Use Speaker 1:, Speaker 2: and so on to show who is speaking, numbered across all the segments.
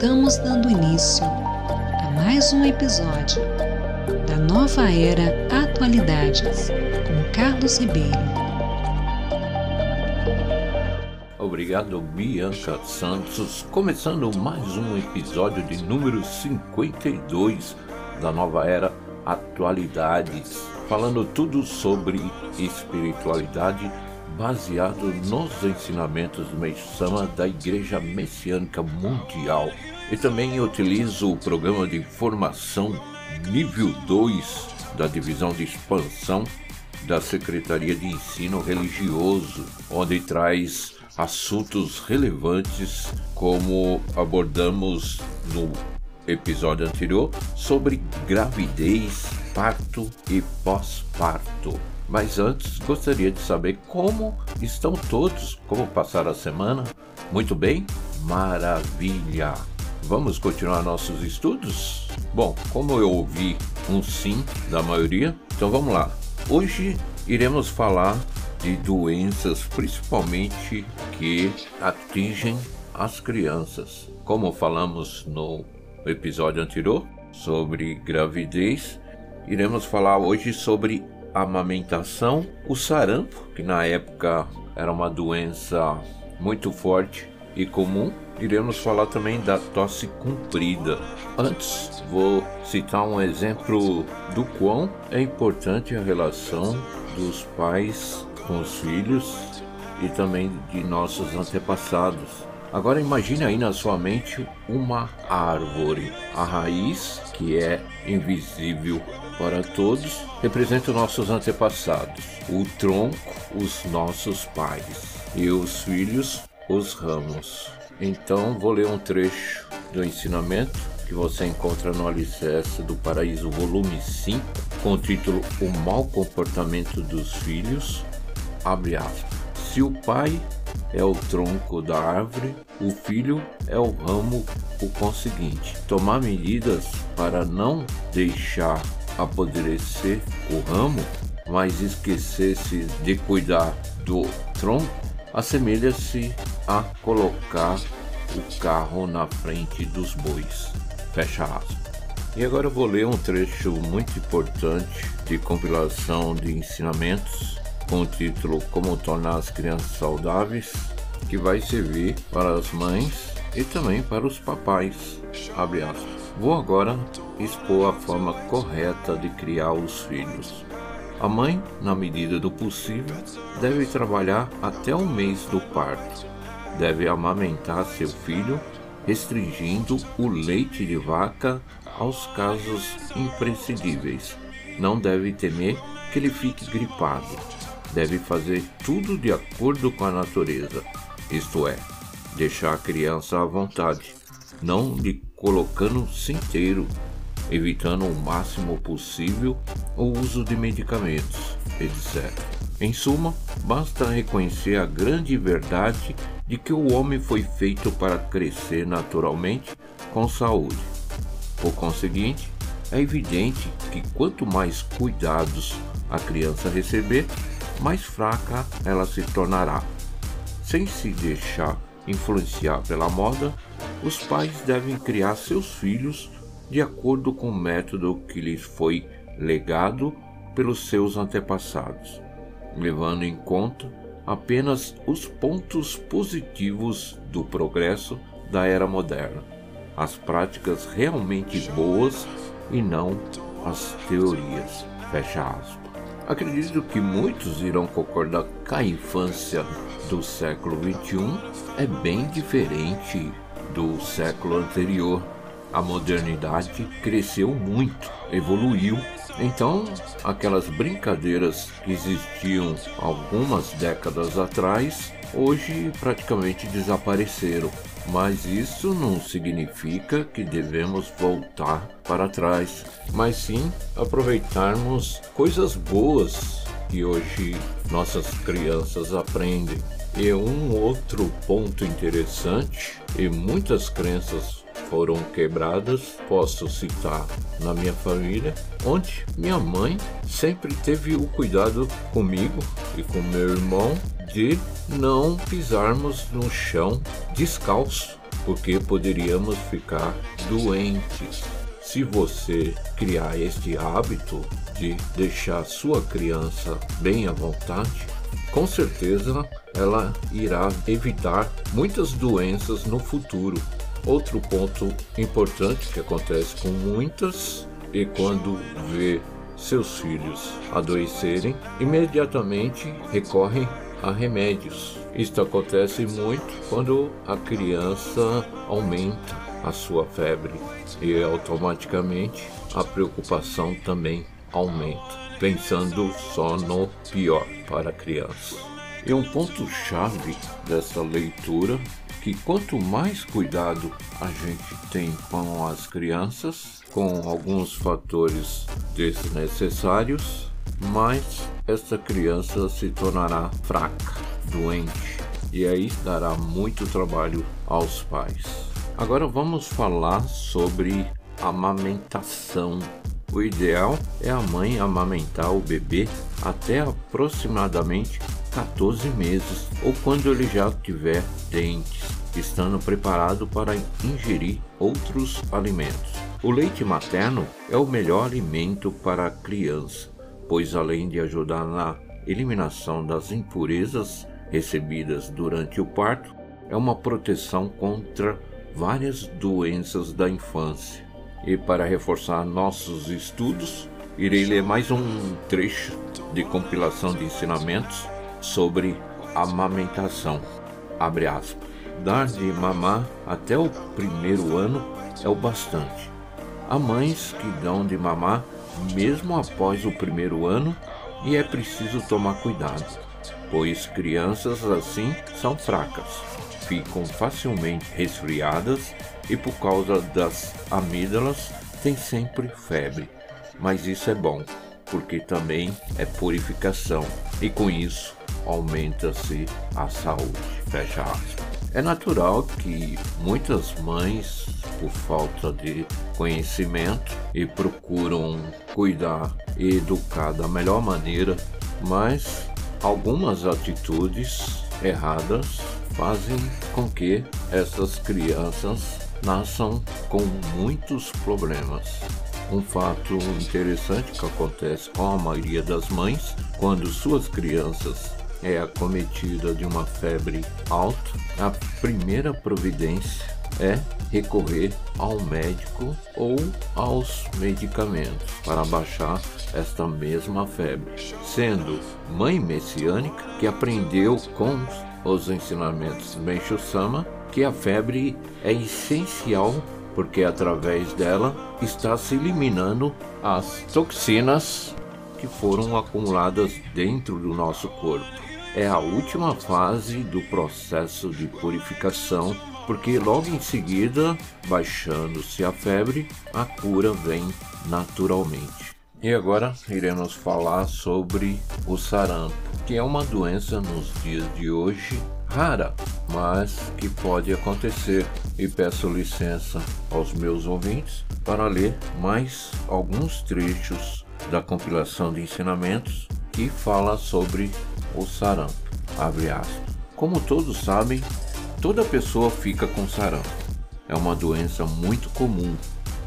Speaker 1: Estamos dando início a mais um episódio da Nova Era Atualidades com Carlos Ribeiro.
Speaker 2: Obrigado, Bianca Santos. Começando mais um episódio de número 52 da Nova Era Atualidades, falando tudo sobre espiritualidade baseado nos ensinamentos do Meisama da Igreja Messiânica Mundial. E também utilizo o programa de formação nível 2 da divisão de expansão da Secretaria de Ensino Religioso, onde traz assuntos relevantes como abordamos no episódio anterior sobre gravidez, parto e pós-parto. Mas antes, gostaria de saber como estão todos, como passaram a semana. Muito bem? Maravilha! Vamos continuar nossos estudos? Bom, como eu ouvi um sim da maioria, então vamos lá. Hoje iremos falar de doenças, principalmente que atingem as crianças. Como falamos no episódio anterior sobre gravidez, iremos falar hoje sobre amamentação, o sarampo, que na época era uma doença muito forte e comum. Iremos falar também da tosse comprida. Antes, vou citar um exemplo do quão é importante a relação dos pais com os filhos e também de nossos antepassados. Agora imagine aí na sua mente uma árvore. A raiz, que é invisível para todos, representa os nossos antepassados. O tronco, os nossos pais. E os filhos, os ramos. Então vou ler um trecho do ensinamento que você encontra no Alicerce do Paraíso, volume 5, com o título O Mau Comportamento dos Filhos. Abre aspas. Se o pai é o tronco da árvore, o filho é o ramo, o conseguinte. Tomar medidas para não deixar apodrecer o ramo, mas esquecer-se de cuidar do tronco, assemelha-se a colocar o carro na frente dos bois. Fecha aspas. E agora eu vou ler um trecho muito importante de compilação de ensinamentos com o título Como tornar as crianças saudáveis, que vai servir para as mães e também para os papais. Vou agora expor a forma correta de criar os filhos. A mãe, na medida do possível, deve trabalhar até o mês do parto. Deve amamentar seu filho, restringindo o leite de vaca aos casos imprescindíveis. Não deve temer que ele fique gripado deve fazer tudo de acordo com a natureza, isto é, deixar a criança à vontade, não lhe colocando cinteiro, evitando o máximo possível o uso de medicamentos, etc. Em suma, basta reconhecer a grande verdade de que o homem foi feito para crescer naturalmente com saúde. Por conseguinte, é evidente que quanto mais cuidados a criança receber, mais fraca ela se tornará. Sem se deixar influenciar pela moda, os pais devem criar seus filhos de acordo com o método que lhes foi legado pelos seus antepassados, levando em conta apenas os pontos positivos do progresso da era moderna, as práticas realmente boas e não as teorias. Fecha aspas. Acredito que muitos irão concordar que a infância do século XXI é bem diferente do século anterior. A modernidade cresceu muito, evoluiu. Então, aquelas brincadeiras que existiam algumas décadas atrás, hoje praticamente desapareceram. Mas isso não significa que devemos voltar para trás, mas sim aproveitarmos coisas boas que hoje nossas crianças aprendem. E um outro ponto interessante, e muitas crenças foram quebradas, posso citar na minha família, onde minha mãe sempre teve o cuidado comigo e com meu irmão de não pisarmos no chão descalço porque poderíamos ficar doentes. Se você criar este hábito de deixar sua criança bem à vontade, com certeza ela irá evitar muitas doenças no futuro. Outro ponto importante que acontece com muitas e quando vê seus filhos adoecerem, imediatamente recorrem a remédios. Isto acontece muito quando a criança aumenta a sua febre e automaticamente a preocupação também aumenta, pensando só no pior para a criança. E um ponto-chave dessa leitura que quanto mais cuidado a gente tem com as crianças, com alguns fatores desnecessários, mais essa criança se tornará fraca, doente, e aí dará muito trabalho aos pais. Agora vamos falar sobre amamentação. O ideal é a mãe amamentar o bebê até aproximadamente 14 meses ou quando ele já tiver dentes, estando preparado para ingerir outros alimentos. O leite materno é o melhor alimento para a criança, pois além de ajudar na eliminação das impurezas recebidas durante o parto, é uma proteção contra várias doenças da infância. E para reforçar nossos estudos, irei ler mais um trecho de compilação de ensinamentos sobre amamentação. Abre aspas. Dar de mamar até o primeiro ano é o bastante. Há mães que dão de mamar mesmo após o primeiro ano e é preciso tomar cuidado, pois crianças assim são fracas, ficam facilmente resfriadas e por causa das amígdalas têm sempre febre. Mas isso é bom, porque também é purificação e com isso aumenta-se a saúde. Fecha aspas. É natural que muitas mães, por falta de conhecimento, e procuram cuidar e educar da melhor maneira, mas algumas atitudes erradas fazem com que essas crianças nasçam com muitos problemas. Um fato interessante que acontece com a maioria das mães quando suas crianças é acometida de uma febre alta, a primeira providência é recorrer ao médico ou aos medicamentos para baixar esta mesma febre, sendo mãe messiânica que aprendeu com os ensinamentos de Meishu Sama que a febre é essencial porque através dela está se eliminando as toxinas que foram acumuladas dentro do nosso corpo é a última fase do processo de purificação, porque logo em seguida, baixando-se a febre, a cura vem naturalmente. E agora iremos falar sobre o sarampo, que é uma doença nos dias de hoje rara, mas que pode acontecer. E peço licença aos meus ouvintes para ler mais alguns trechos da compilação de ensinamentos que fala sobre o sarampo. Como todos sabem, toda pessoa fica com sarampo. É uma doença muito comum.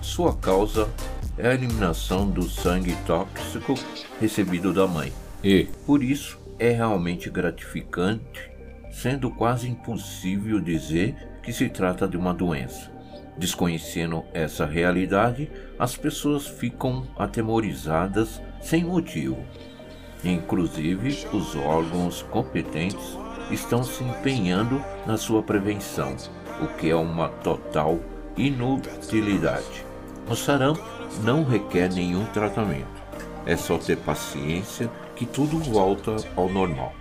Speaker 2: Sua causa é a eliminação do sangue tóxico recebido da mãe. E, por isso, é realmente gratificante, sendo quase impossível dizer que se trata de uma doença. Desconhecendo essa realidade, as pessoas ficam atemorizadas sem motivo Inclusive, os órgãos competentes estão se empenhando na sua prevenção, o que é uma total inutilidade. O sarampo não requer nenhum tratamento. É só ter paciência que tudo volta ao normal.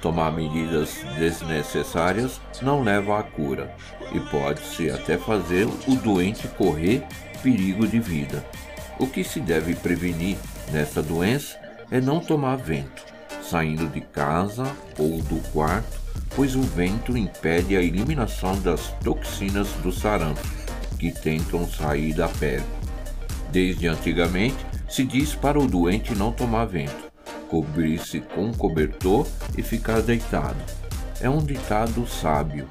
Speaker 2: Tomar medidas desnecessárias não leva à cura e pode-se até fazer o doente correr perigo de vida. O que se deve prevenir nessa doença é não tomar vento, saindo de casa ou do quarto, pois o vento impede a eliminação das toxinas do sarampo que tentam sair da pele. Desde antigamente, se diz para o doente não tomar vento, cobrir-se com um cobertor e ficar deitado. É um ditado sábio,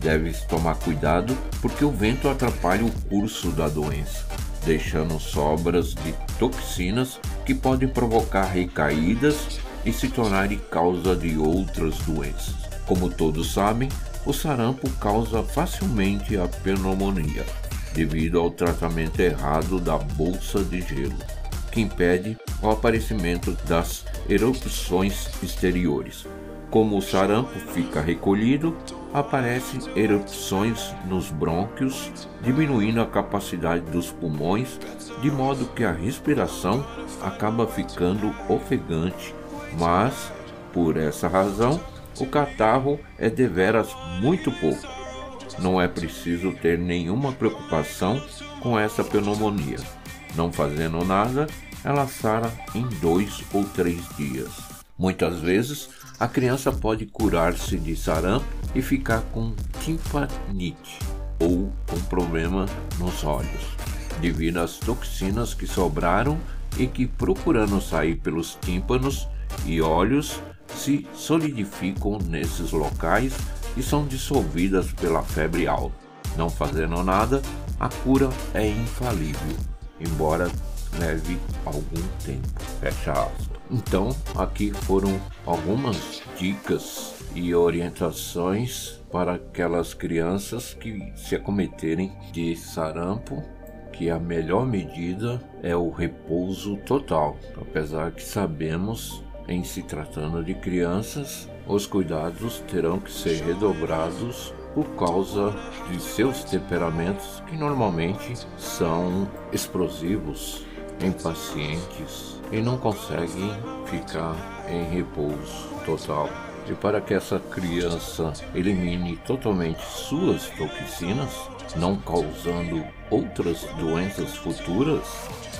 Speaker 2: Deve-se tomar cuidado porque o vento atrapalha o curso da doença, deixando sobras de toxinas que podem provocar recaídas e se tornarem causa de outras doenças. Como todos sabem, o sarampo causa facilmente a pneumonia, devido ao tratamento errado da bolsa de gelo, que impede o aparecimento das erupções exteriores. Como o sarampo fica recolhido, aparecem erupções nos brônquios, diminuindo a capacidade dos pulmões, de modo que a respiração acaba ficando ofegante. Mas, por essa razão, o catarro é deveras muito pouco. Não é preciso ter nenhuma preocupação com essa pneumonia. Não fazendo nada, ela sara em dois ou três dias. Muitas vezes, a criança pode curar-se de sarampo e ficar com timpanite ou com problema nos olhos, devido às toxinas que sobraram e que, procurando sair pelos tímpanos e olhos, se solidificam nesses locais e são dissolvidas pela febre alta. Não fazendo nada, a cura é infalível, embora leve algum tempo. Fecha aspas. Então, aqui foram algumas dicas e orientações para aquelas crianças que se acometerem de sarampo, que a melhor medida é o repouso total, apesar que sabemos em se tratando de crianças, os cuidados terão que ser redobrados por causa de seus temperamentos que normalmente são explosivos, impacientes e não conseguem ficar em repouso total. E para que essa criança elimine totalmente suas toxinas, não causando outras doenças futuras,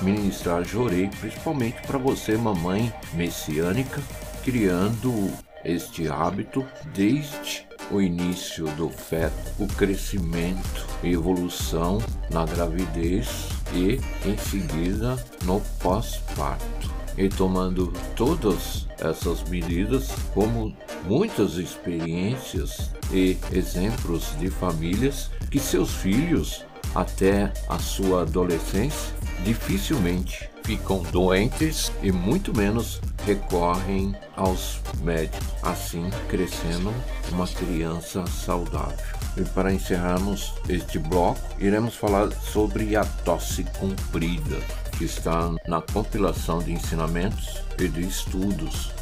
Speaker 2: ministrar jorei, principalmente para você, mamãe messiânica, criando este hábito desde o início do feto, o crescimento e evolução na gravidez e em seguida no pós-parto. E tomando todas essas medidas, como muitas experiências e exemplos de famílias que seus filhos até a sua adolescência dificilmente ficam doentes e muito menos recorrem aos médicos, assim crescendo uma criança saudável. E para encerrarmos este bloco, iremos falar sobre a tosse comprida, que está na compilação de ensinamentos e de estudos.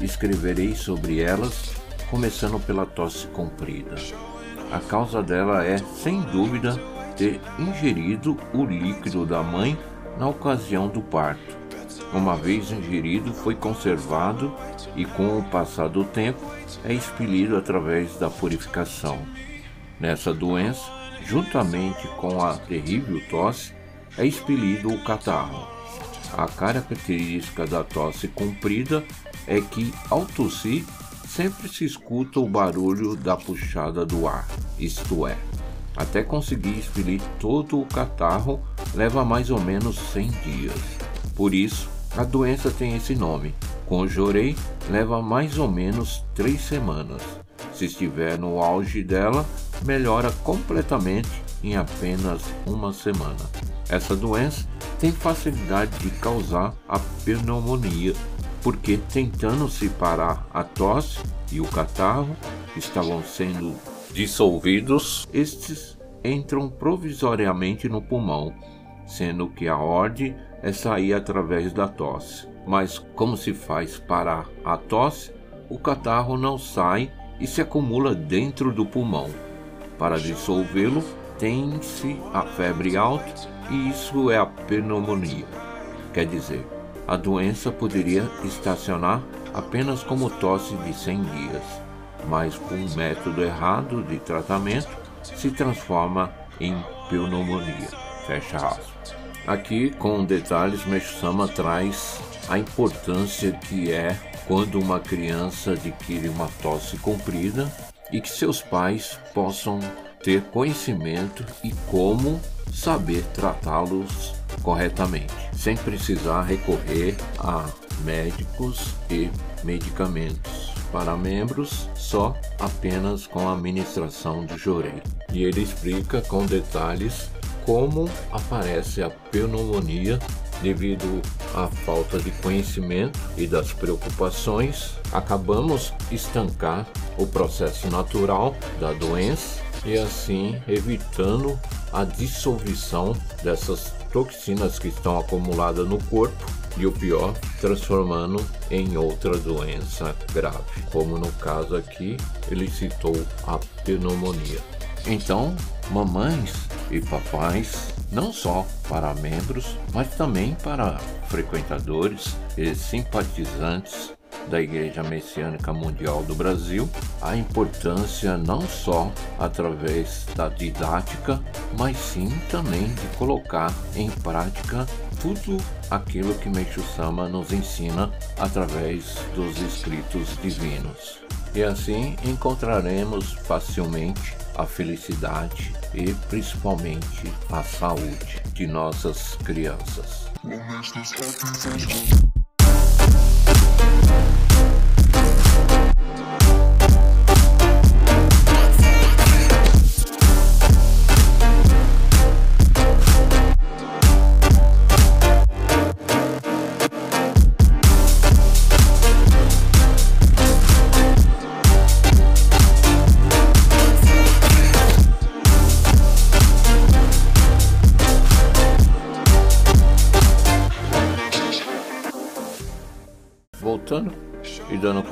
Speaker 2: Escreverei sobre elas, começando pela tosse comprida. A causa dela é, sem dúvida, ter ingerido o líquido da mãe na ocasião do parto. Uma vez ingerido, foi conservado e, com o passar do tempo, é expelido através da purificação. Nessa doença, juntamente com a terrível tosse, é expelido o catarro. A característica da tosse comprida é que, ao tossir, sempre se escuta o barulho da puxada do ar, isto é, até conseguir expelir todo o catarro leva mais ou menos 100 dias. Por isso, a doença tem esse nome. Conjurei leva mais ou menos 3 semanas. Se estiver no auge dela, melhora completamente em apenas uma semana. Essa doença tem facilidade de causar a pneumonia, porque tentando separar a tosse e o catarro estavam sendo dissolvidos, estes entram provisoriamente no pulmão, sendo que a ordem é sair através da tosse. Mas como se faz parar a tosse, o catarro não sai e se acumula dentro do pulmão. Para dissolvê-lo, tem-se a febre alta e isso é a pneumonia. Quer dizer, a doença poderia estacionar apenas como tosse de 100 dias mas com um método errado de tratamento se transforma em pneumonia. Fecha aspas. Aqui, com detalhes, Meixo-sama traz a importância que é quando uma criança adquire uma tosse comprida e que seus pais possam ter conhecimento e como saber tratá-los corretamente, sem precisar recorrer a médicos e medicamentos para membros só apenas com a administração de Jorei. E ele explica com detalhes como aparece a pneumonia devido à falta de conhecimento e das preocupações, acabamos estancar o processo natural da doença e assim evitando a dissolução dessas toxinas que estão acumuladas no corpo e o pior, transformando em outra doença grave, como no caso aqui ele citou a pneumonia. Então, mamães e papais, não só para membros, mas também para frequentadores e simpatizantes da Igreja Messiânica Mundial do Brasil, a importância não só através da didática, mas sim também de colocar em prática tudo aquilo que Meixo Sama nos ensina através dos escritos divinos. E assim encontraremos facilmente a felicidade e principalmente a saúde de nossas crianças.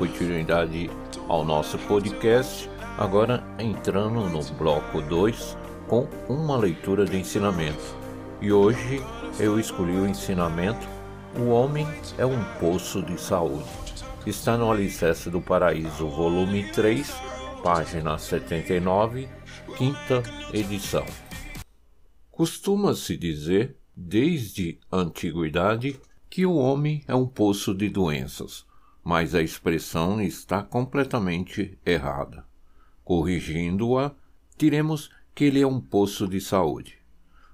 Speaker 2: Continuidade ao nosso podcast, agora entrando no bloco 2 com uma leitura de ensinamento. E hoje eu escolhi o ensinamento O Homem é um Poço de Saúde. Está no Alicerce do Paraíso, volume 3, página 79, quinta edição. Costuma-se dizer, desde a antiguidade, que o homem é um poço de doenças, mas a expressão está completamente errada. Corrigindo-a, diremos que ele é um poço de saúde.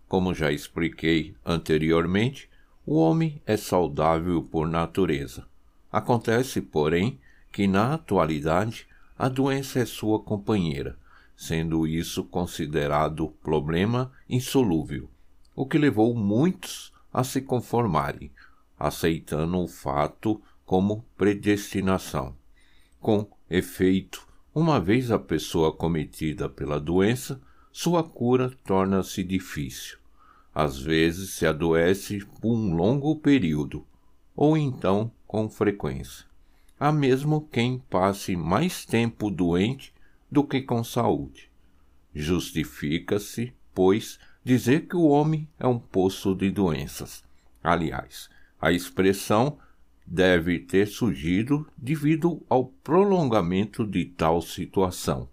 Speaker 2: Como já expliquei anteriormente, o homem é saudável por natureza. Acontece, porém, que na atualidade a doença é sua companheira, sendo isso considerado problema insolúvel, o que levou muitos a se conformarem, aceitando o fato como predestinação. Com efeito, uma vez a pessoa cometida pela doença, sua cura torna-se difícil. Às vezes se adoece por um longo período, ou então com frequência. Há mesmo quem passe mais tempo doente do que com saúde. Justifica-se, pois, dizer que o homem é um poço de doenças. Aliás, a expressão deve ter surgido devido ao prolongamento de tal situação.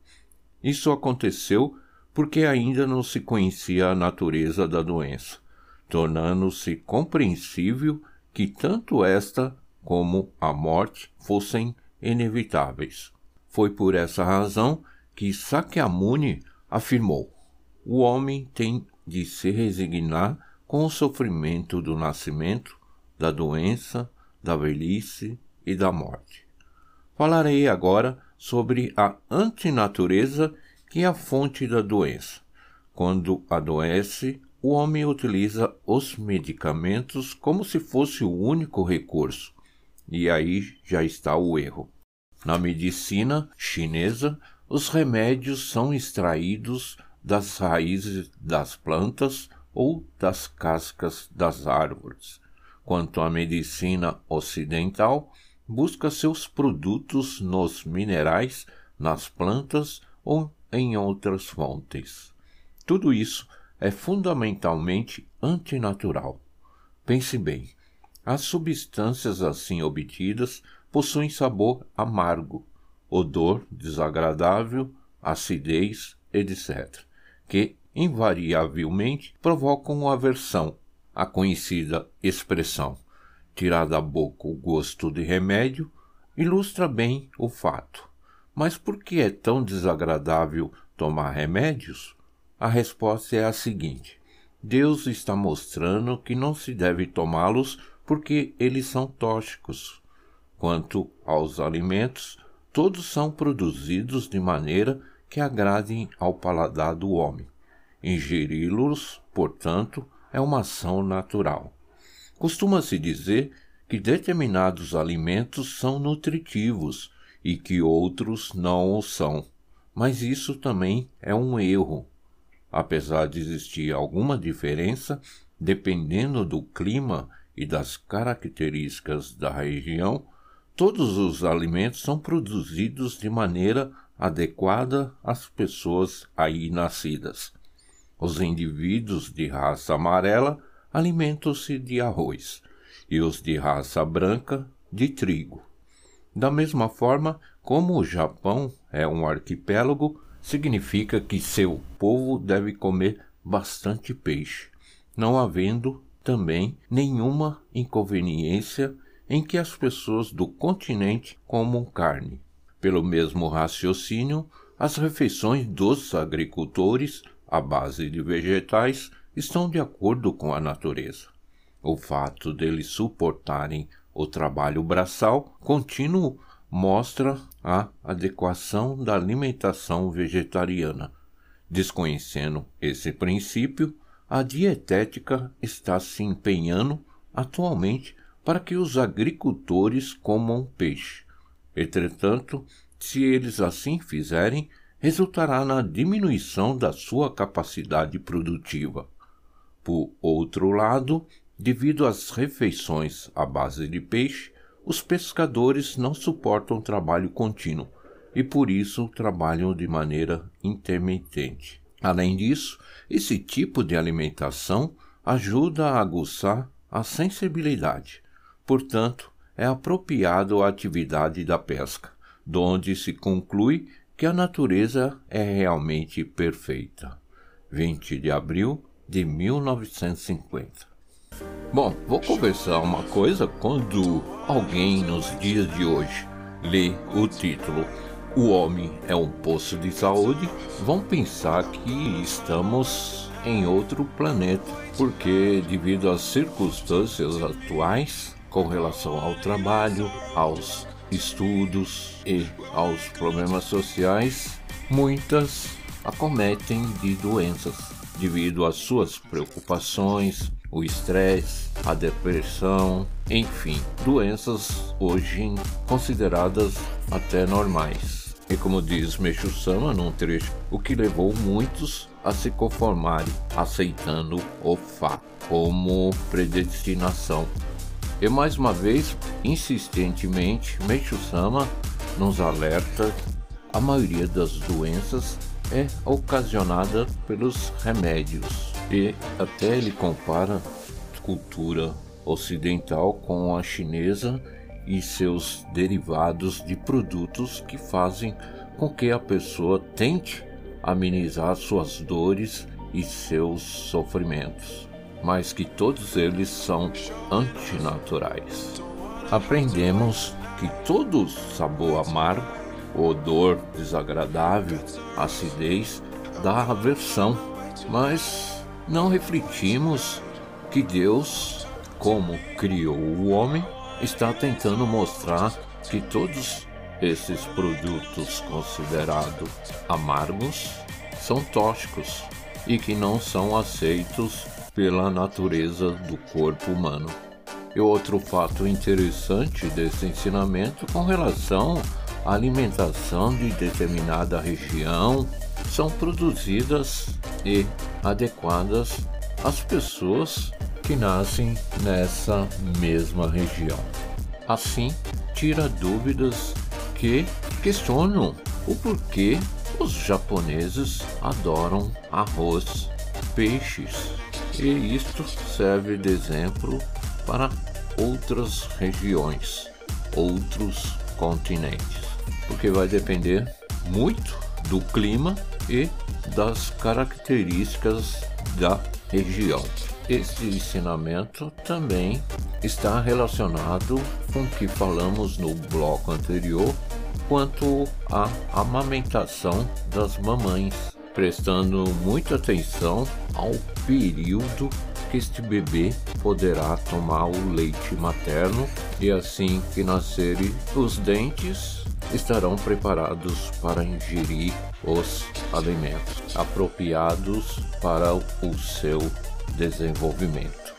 Speaker 2: Isso aconteceu porque ainda não se conhecia a natureza da doença, tornando-se compreensível que tanto esta como a morte fossem inevitáveis. Foi por essa razão que Sakyamuni afirmou: o homem tem de se resignar com o sofrimento do nascimento da doença, da velhice e da morte. Falarei agora sobre a antinatureza que é a fonte da doença. Quando adoece, o homem utiliza os medicamentos como se fosse o único recurso, e aí já está o erro. Na medicina chinesa, os remédios são extraídos das raízes das plantas ou das cascas das árvores quanto à medicina ocidental, busca seus produtos nos minerais, nas plantas ou em outras fontes. Tudo isso é fundamentalmente antinatural. Pense bem, as substâncias assim obtidas possuem sabor amargo, odor desagradável, acidez, etc., que invariavelmente provocam aversão a conhecida expressão tirar da boca o gosto de remédio ilustra bem o fato. Mas por que é tão desagradável tomar remédios? A resposta é a seguinte: Deus está mostrando que não se deve tomá-los porque eles são tóxicos. Quanto aos alimentos, todos são produzidos de maneira que agradem ao paladar do homem. Ingeri-los, portanto, é uma ação natural. Costuma-se dizer que determinados alimentos são nutritivos e que outros não o são, mas isso também é um erro. Apesar de existir alguma diferença, dependendo do clima e das características da região, todos os alimentos são produzidos de maneira adequada às pessoas aí nascidas. Os indivíduos de raça amarela alimentam-se de arroz e os de raça branca de trigo. Da mesma forma, como o Japão é um arquipélago, significa que seu povo deve comer bastante peixe, não havendo também nenhuma inconveniência em que as pessoas do continente comam carne. Pelo mesmo raciocínio, as refeições dos agricultores, à base de vegetais, estão de acordo com a natureza. O fato deles suportarem o trabalho braçal contínuo mostra a adequação da alimentação vegetariana. Desconhecendo esse princípio, a dietética está se empenhando atualmente para que os agricultores comam peixe. Entretanto, se eles assim fizerem, resultará na diminuição da sua capacidade produtiva. Por outro lado, devido às refeições à base de peixe, os pescadores não suportam trabalho contínuo e por isso trabalham de maneira intermitente. Além disso, esse tipo de alimentação ajuda a aguçar a sensibilidade. Portanto, é apropriado à atividade da pesca, donde se conclui que a natureza é realmente perfeita. 20 de abril de 1950. Bom, vou conversar uma coisa quando alguém nos dias de hoje lê o título O Homem é um Poço de Saúde, vão pensar que estamos em outro planeta, porque devido às circunstâncias atuais com relação ao trabalho, aos estudos e aos problemas sociais, muitas acometem de doenças devido às suas preocupações, o estresse, a depressão, enfim, doenças hoje consideradas até normais. E como diz Meixo Sama num trecho, o que levou muitos a se conformarem, aceitando o fato como predestinação. E mais uma vez, insistentemente, Meixo Sama nos alerta a maioria das doenças é ocasionada pelos remédios. E até ele compara cultura ocidental com a chinesa e seus derivados de produtos que fazem com que a pessoa tente amenizar suas dores e seus sofrimentos, mas que todos eles são antinaturais. Aprendemos que todo sabor amargo, odor desagradável, acidez dá aversão, mas não refletimos que Deus, como criou o homem, está tentando mostrar que todos esses produtos considerados amargos são tóxicos e que não são aceitos pela natureza do corpo humano. E outro fato interessante desse ensinamento com relação à alimentação de determinada região são produzidas e adequadas às pessoas que nascem nessa mesma região. Assim, tira dúvidas que questionam o porquê os japoneses adoram arroz, peixes, e isto serve de exemplo para outras regiões, outros continentes, porque vai depender muito do clima e das características da região. Este ensinamento também está relacionado com o que falamos no bloco anterior quanto à amamentação das mamães, prestando muita atenção ao período que este bebê poderá tomar o leite materno e assim que nascerem os dentes estarão preparados para ingerir os alimentos apropriados para o seu desenvolvimento.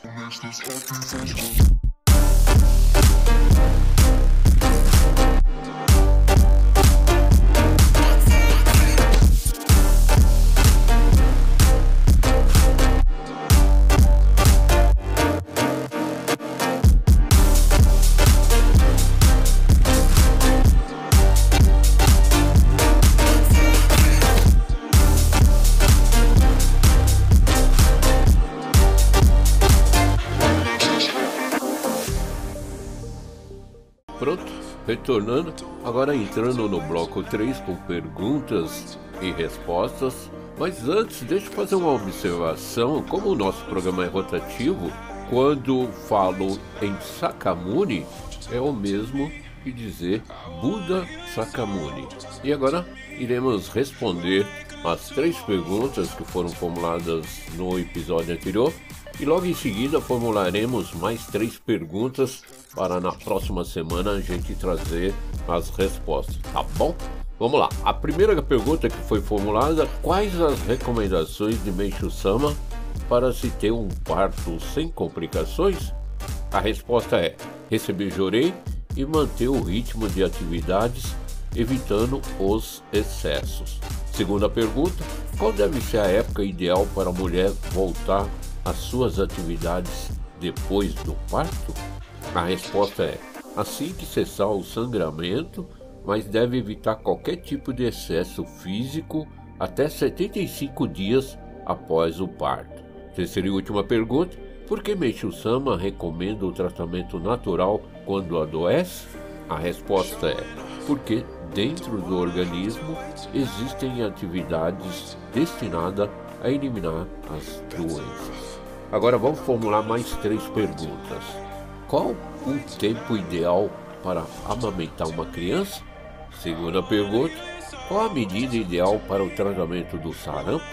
Speaker 2: Retornando, agora entrando no bloco 3 com perguntas e respostas. Mas antes, deixa eu fazer uma observação. Como o nosso programa é rotativo, quando falo em Sakamuni, é o mesmo que dizer Buda Sakamuni. E agora iremos responder as três perguntas que foram formuladas no episódio anterior e logo em seguida formularemos mais três perguntas para na próxima semana a gente trazer as respostas, tá bom? Vamos lá. A primeira pergunta que foi formulada: quais as recomendações de Meishu Sama para se ter um parto sem complicações? A resposta é: receber jorei e manter o ritmo de atividades, evitando os excessos. Segunda pergunta: qual deve ser a época ideal para a mulher voltar às suas atividades depois do parto? A resposta é: assim que cessar o sangramento, mas deve evitar qualquer tipo de excesso físico até 75 dias após o parto. Terceira e última pergunta: por que Meishu Sama recomenda o tratamento natural quando adoece? A resposta é: porque dentro do organismo existem atividades destinadas a eliminar as doenças. Agora vamos formular mais três perguntas. Qual o tempo ideal para amamentar uma criança? Segunda pergunta: qual a medida ideal para o tratamento do sarampo?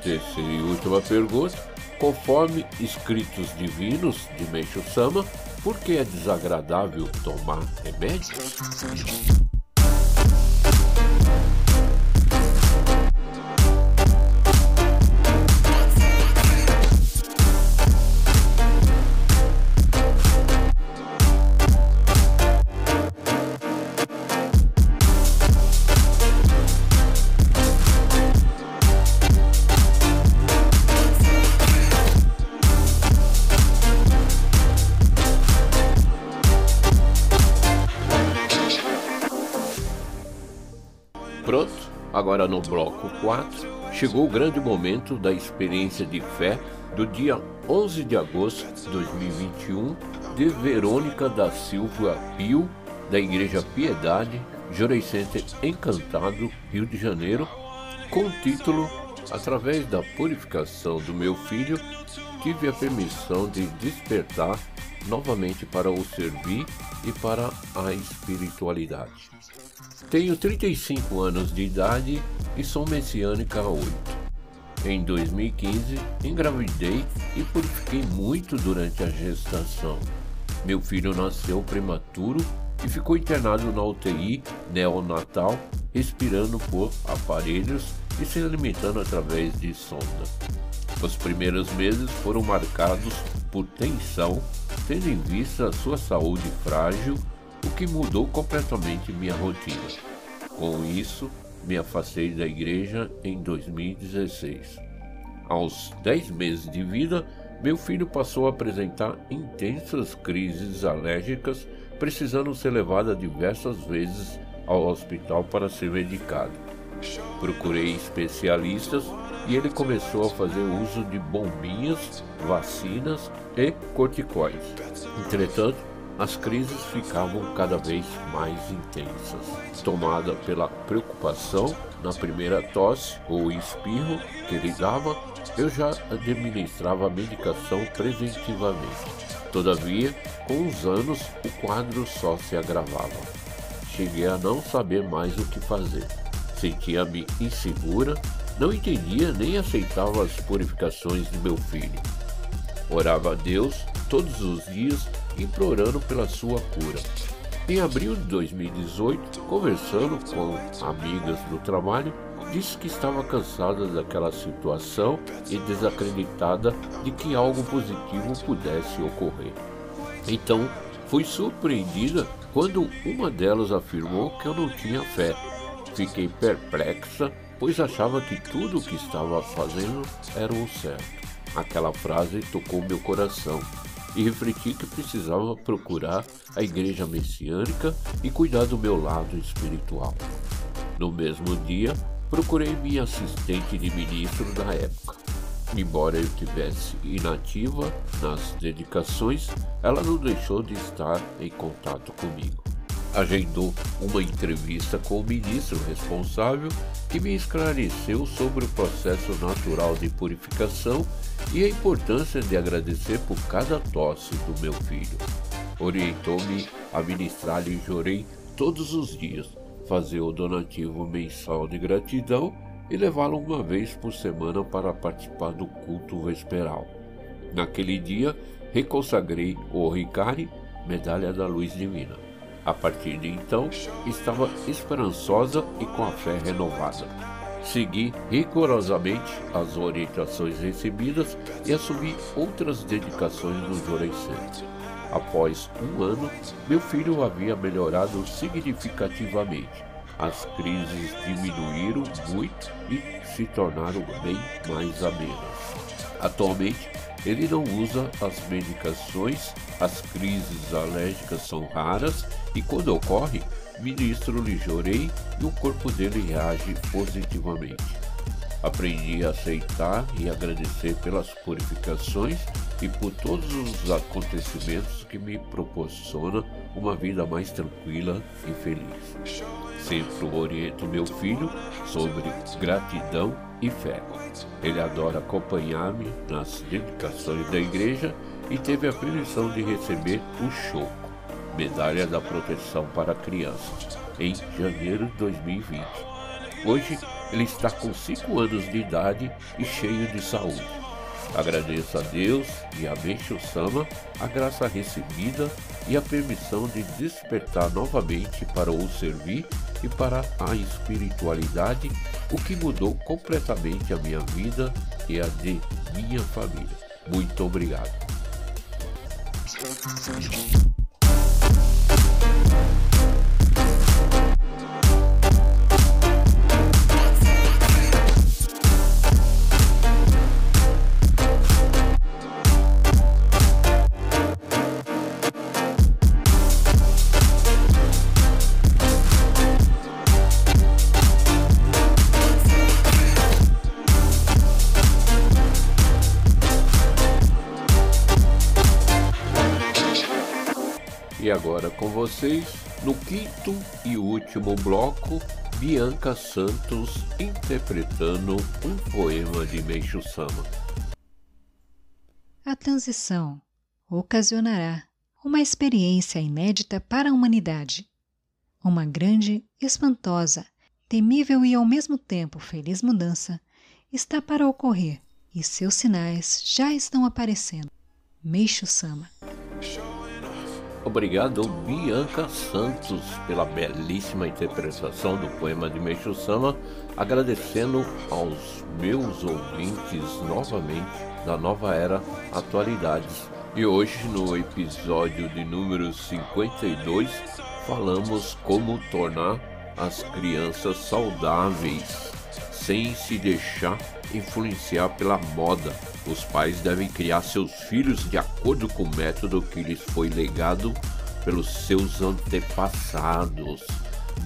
Speaker 2: Terceira e última pergunta: conforme escritos divinos de Meishu Sama, por que é desagradável tomar remédios? Pronto, agora no bloco 4, chegou o grande momento da experiência de fé do dia 11 de agosto de 2021 de Verônica da Silva Pio, da Igreja Piedade, Jurei Center Encantado, Rio de Janeiro, com o título Através da purificação do meu filho, tive a permissão de despertar novamente para o servir e para a espiritualidade. Tenho 35 anos de idade e sou messiânica há 8. Em 2015, engravidei e purifiquei muito durante a gestação. Meu filho nasceu prematuro e ficou internado na UTI neonatal, respirando por aparelhos e se alimentando através de sonda. Os primeiros meses foram marcados por tensão, tendo em vista a sua saúde frágil, o que mudou completamente minha rotina. Com isso, me afastei da igreja em 2016. Aos 10 meses de vida, meu filho passou a apresentar intensas crises alérgicas, precisando ser levado diversas vezes ao hospital para ser medicado. Procurei especialistas e ele começou a fazer uso de bombinhas, vacinas e corticoides. Entretanto, as crises ficavam cada vez mais intensas. Tomada pela preocupação, na primeira tosse ou espirro que ele dava, eu já administrava a medicação preventivamente. Todavia, com os anos, o quadro só se agravava. Cheguei a não saber mais o que fazer. Sentia-me insegura, não entendia nem aceitava as purificações de meu filho. Orava a Deus todos os dias, implorando pela sua cura. Em abril de 2018, conversando com amigas do trabalho, disse que estava cansada daquela situação e desacreditada de que algo positivo pudesse ocorrer. Então, fui surpreendida quando uma delas afirmou que eu não tinha fé. Fiquei perplexa, pois achava que tudo o que estava fazendo era o certo. Aquela frase tocou meu coração e refleti que precisava procurar a igreja messiânica e cuidar do meu lado espiritual. No mesmo dia, procurei minha assistente de ministro da época. Embora eu tivesse inativa nas dedicações, ela não deixou de estar em contato comigo. Agendou uma entrevista com o ministro responsável que me esclareceu sobre o processo natural de purificação e a importância de agradecer por cada tosse do meu filho. Orientou-me a ministrar-lhe jorei todos os dias, fazer o donativo mensal de gratidão e levá-lo uma vez por semana para participar do culto vesperal. Naquele dia, reconsagrei o Ricari, medalha da luz divina. A partir de então, estava esperançosa e com a fé renovada. Segui rigorosamente as orientações recebidas e assumi outras dedicações no Jorecê. Após um ano, meu filho havia melhorado significativamente. As crises diminuíram muito e se tornaram bem mais amenas. Atualmente, ele não usa as medicações, as crises alérgicas são raras e, quando ocorre, ministro-lhe jorei e o corpo dele reage positivamente. Aprendi a aceitar e agradecer pelas purificações e por todos os acontecimentos que me proporcionam uma vida mais tranquila e feliz. Sempre oriento meu filho sobre gratidão e fé. Ele adora acompanhar-me nas dedicações da igreja e teve a permissão de receber o choco, medalha da proteção para crianças, em janeiro de 2020. Hoje ele está com 5 anos de idade e cheio de saúde. Agradeço a Deus e a Meixo Sama a graça recebida e a permissão de despertar novamente para o servir e para a espiritualidade, o que mudou completamente a minha vida e a de minha família. Muito obrigado. Com vocês, no quinto e último bloco, Bianca Santos interpretando um poema de Meixo Sama.
Speaker 1: A transição ocasionará uma experiência inédita para a humanidade. Uma grande, espantosa, temível e ao mesmo tempo feliz mudança está para ocorrer e seus sinais já estão aparecendo. Meixo Sama.
Speaker 2: Obrigado, Bianca Santos, pela belíssima interpretação do poema de Meixo Sama, agradecendo aos meus ouvintes novamente da nova era Atualidades. E hoje, no episódio de número 52, falamos como tornar as crianças saudáveis sem se deixar influenciar pela moda os pais devem criar seus filhos de acordo com o método que lhes foi legado pelos seus antepassados.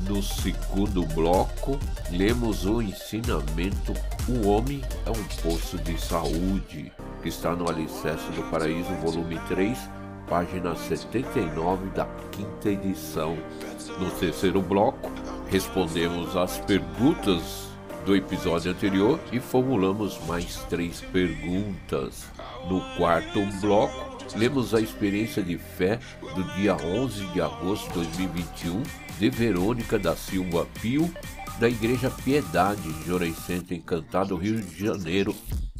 Speaker 2: No segundo bloco, lemos o ensinamento O Homem é um Poço de Saúde, que está no Alicerce do Paraíso, volume 3, página 79 da quinta edição. No terceiro bloco, respondemos às perguntas do episódio anterior e formulamos mais três perguntas. No quarto bloco, lemos a experiência de fé do dia 11 de agosto de 2021 de Verônica da Silva Pio, da Igreja Piedade, Jorecente Encantado, Rio de Janeiro.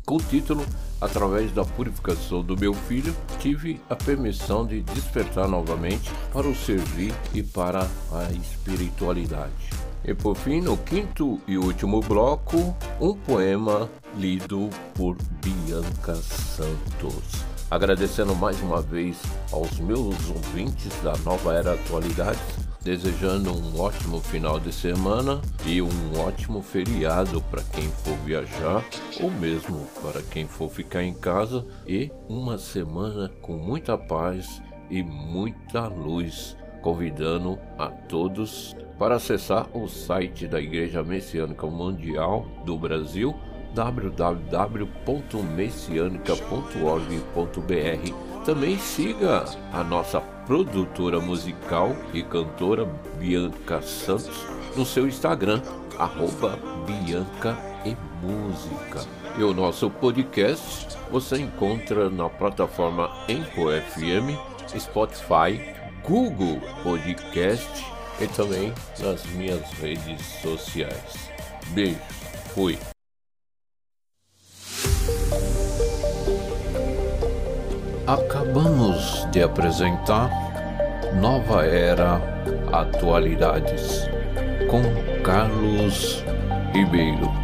Speaker 2: com o título Através da purificação do meu filho, tive a permissão de despertar novamente para o servir e para a espiritualidade. E por fim, no quinto e último bloco, um poema lido por Bianca Santos. Agradecendo mais uma vez aos meus ouvintes da Nova Era Atualidades desejando um ótimo final de semana e um ótimo feriado para quem for viajar ou mesmo para quem for ficar em casa e uma semana com muita paz e muita luz, convidando a todos para acessar o site da Igreja Messiânica Mundial do Brasil www.messianica.org.br também siga a nossa produtora musical e cantora Bianca Santos no seu Instagram, arroba Bianca e Música. E o nosso podcast você encontra na plataforma Enco FM, Spotify, Google Podcast e também nas minhas redes sociais. Beijo, fui. Acabamos de apresentar Nova Era Atualidades com Carlos Ribeiro.